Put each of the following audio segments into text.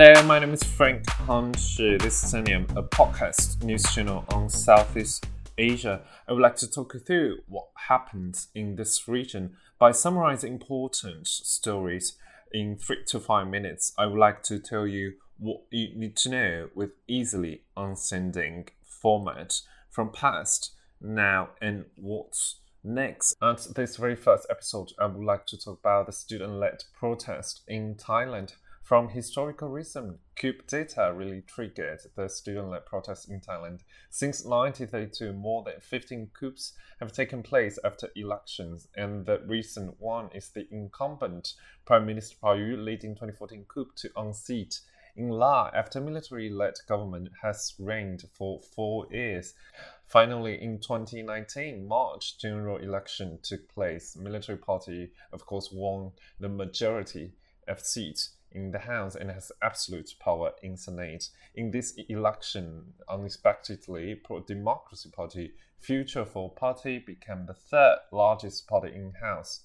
Hello, my name is Frank Hanshi. This is Senium, a podcast news channel on Southeast Asia. I would like to talk you through what happens in this region by summarizing important stories in three to five minutes. I would like to tell you what you need to know with easily understanding format from past, now, and what's next. At this very first episode, I would like to talk about the student-led protest in Thailand. From historical reason, coup d'état really triggered the student-led protests in Thailand. Since 1932, more than 15 coups have taken place after elections, and the recent one is the incumbent Prime Minister Prayut leading 2014 coup to unseat Yingluck after military-led government has reigned for four years. Finally, in 2019 March, general election took place. Military party, of course, won the majority of seats in the House and has absolute power in Senate. In this election, unexpectedly, Pro-Democracy Party Future Forward Party became the third largest party in House.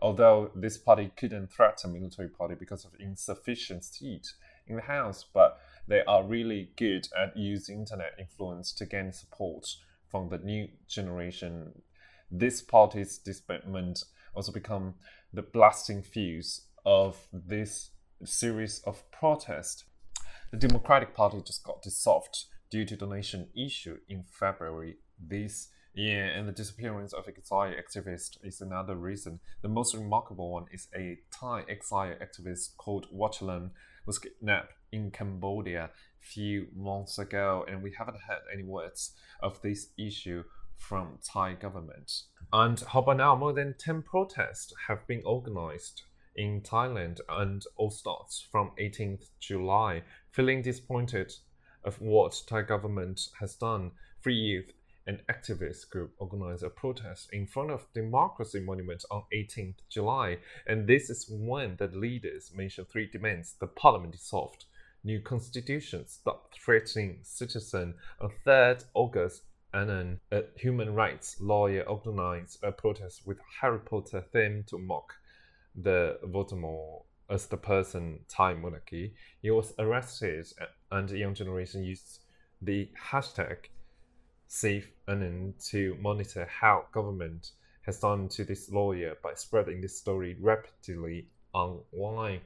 Although this party couldn't threaten military party because of insufficient seat in the House, but they are really good at using internet influence to gain support from the new generation. This party's disbandment also become the blasting fuse of this series of protests. The Democratic Party just got dissolved due to donation issue in February this year, and the disappearance of exile activist is another reason. The most remarkable one is a Thai exile activist called Wanchalearm was kidnapped in Cambodia few months ago, and we haven't heard any words of this issue from Thai government. And how about now? More than 10 protests have been organized in Thailand and all starts from 18th July. Feeling disappointed of what Thai government has done, Free Youth an activist group organized a protest in front of Democracy Monument on 18th July, and this is when the leaders mentioned three demands: the parliament dissolved, new constitution, stop threatening citizens. On 3rd August, and a human rights lawyer organized a protest with Harry Potter theme to mock the Voldemort as the person Thai monarchy. He was arrested, and the young generation used the hashtag Save Annan to monitor how government has done to this lawyer by spreading this story rapidly online.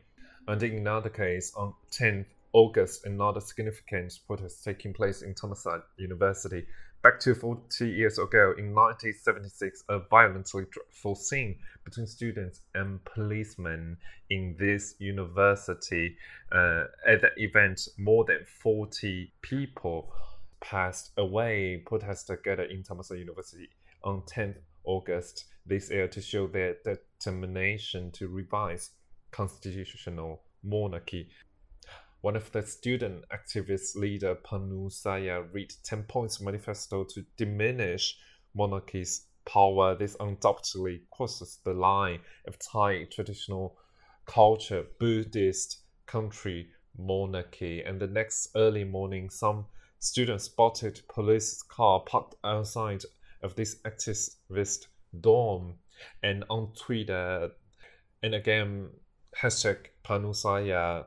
And in another case, on 10th August, another significant protest taking place in Thammasat University Back to 40 years ago, in 1976, a violently dreadful scene between students and policemen in this university. Uh, at that event, more than 40 people passed away. Protesters gathered in Thammasat University on 10th August this year to show their determination to revise constitutional monarchy. One of the student activist leader Panusaya read 10 points manifesto to diminish monarchy's power. This undoubtedly crosses the line of Thai traditional culture, Buddhist country monarchy. And the next early morning, some students spotted police car parked outside of this activist dorm. And on Twitter, and again, hashtag Panusaya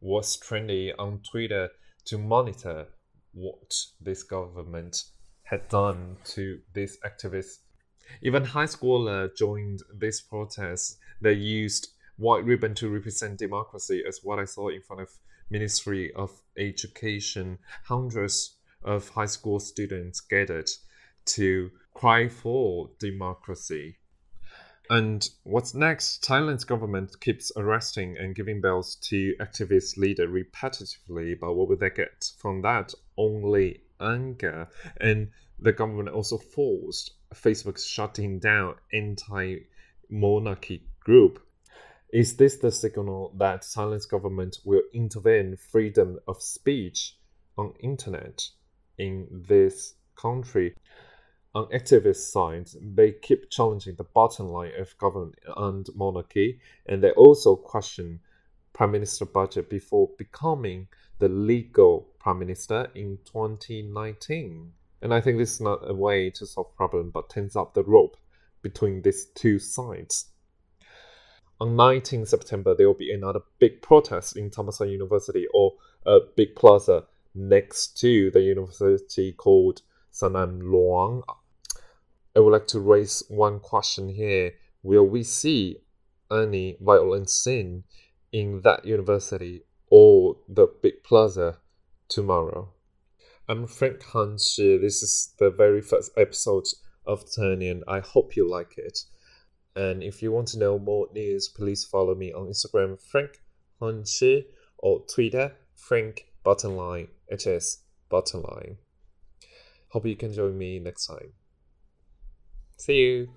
was trendy on Twitter to monitor what this government had done to these activists. Even high schooler joined this protest. They used white ribbon to represent democracy, as what I saw in front of Ministry of Education. Hundreds of high school students gathered to cry for democracy. And what's next? Thailand's government keeps arresting and giving bails to activist leader repetitively, but what will they get from that? Only anger. And the government also forced Facebook shutting down anti-monarchy group. Is this the signal that Thailand's government will intervene freedom of speech on internet in this country? On activist side, they keep challenging the bottom line of government and monarchy, and they also question prime minister budget before becoming the legal prime minister in 2019. And I think this is not a way to solve problem, but tense up the rope between these two sides. on 19 September, there will be another big protest in Thammasat University or a big plaza next to the university called Sanam Luang. I would like to raise one question here. Will we see any violent scene in that university or the big plaza tomorrow? I'm Frank Han Shi. This is the very first episode of Turnian. I hope you like it. And if you want to know more news, please follow me on Instagram, Frank Han Shi, or Twitter, Frank Buttonline. Is Buttonline. Hope you can join me next time. See you.